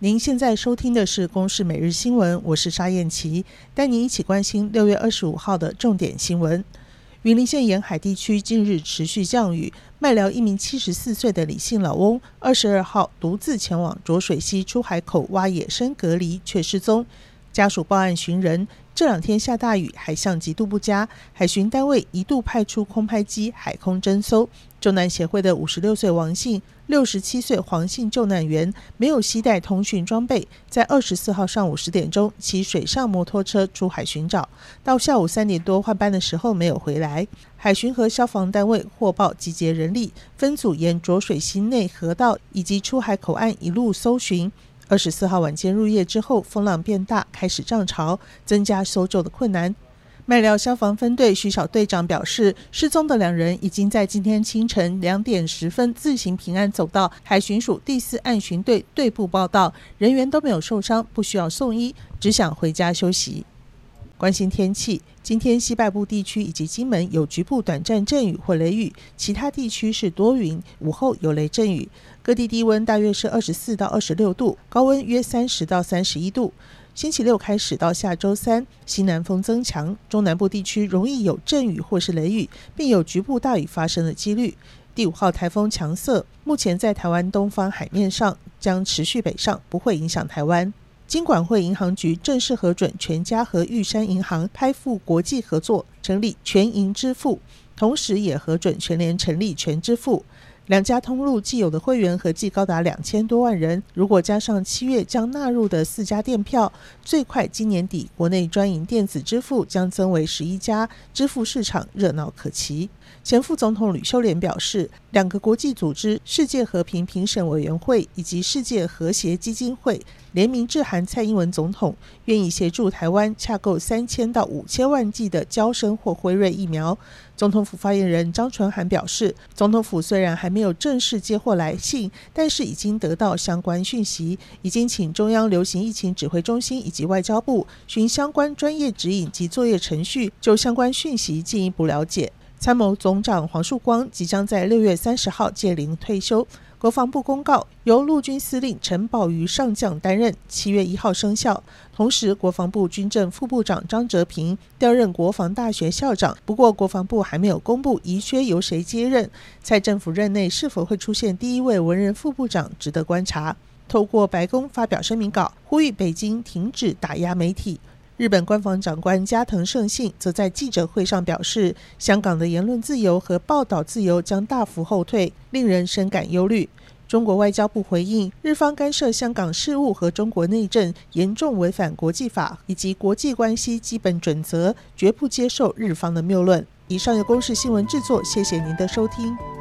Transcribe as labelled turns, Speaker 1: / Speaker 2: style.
Speaker 1: 您现在收听的是《公视每日新闻》，我是沙燕琪，带您一起关心六月二十五号的重点新闻。云林县沿海地区近日持续降雨，麦寮一名七十四岁的李姓老翁，二十二号独自前往浊水溪出海口挖野生蛤蜊，却失踪。家属报案寻人。这两天下大雨，海象极度不佳，海巡单位一度派出空拍机海空侦搜。救难协会的五十六岁王姓、六十七岁黄姓救难员没有携带通讯装备，在二十四号上午十点钟骑水上摩托车出海寻找，到下午三点多换班的时候没有回来。海巡和消防单位获报集结人力，分组沿浊水溪内河道以及出海口岸一路搜寻。二十四号晚间入夜之后，风浪变大，开始涨潮，增加搜救的困难。麦寮消防分队徐小队长表示，失踪的两人已经在今天清晨两点十分自行平安走到海巡署第四岸巡队队部报道，人员都没有受伤，不需要送医，只想回家休息。关心天气，今天西半部地区以及金门有局部短暂阵雨或雷雨，其他地区是多云，午后有雷阵雨。各地低温大约是二十四到二十六度，高温约三十到三十一度。星期六开始到下周三，西南风增强，中南部地区容易有阵雨或是雷雨，并有局部大雨发生的几率。第五号台风强瑟，目前在台湾东方海面上，将持续北上，不会影响台湾。金管会银行局正式核准全家和玉山银行开赴国际合作，成立全银支付，同时也核准全联成立全支付。两家通路既有的会员合计高达两千多万人，如果加上七月将纳入的四家店票，最快今年底国内专营电子支付将增为十一家，支付市场热闹可期。前副总统吕秀莲表示，两个国际组织——世界和平评审委员会以及世界和谐基金会——联名致函蔡英文总统，愿意协助台湾洽购三千到五千万剂的娇生或辉瑞疫苗。总统府发言人张纯涵表示，总统府虽然还没有正式接获来信，但是已经得到相关讯息，已经请中央流行疫情指挥中心以及外交部寻相关专业指引及作业程序，就相关讯息进一步了解。参谋总长黄树光即将在六月三十号届龄退休。国防部公告，由陆军司令陈宝瑜上将担任，七月一号生效。同时，国防部军政副部长张哲平调任国防大学校长。不过，国防部还没有公布遗缺由谁接任。蔡政府任内是否会出现第一位文人副部长，值得观察。透过白宫发表声明稿，呼吁北京停止打压媒体。日本官房长官加藤胜信则在记者会上表示，香港的言论自由和报道自由将大幅后退，令人深感忧虑。中国外交部回应，日方干涉香港事务和中国内政，严重违反国际法以及国际关系基本准则，绝不接受日方的谬论。以上由公视新闻制作，谢谢您的收听。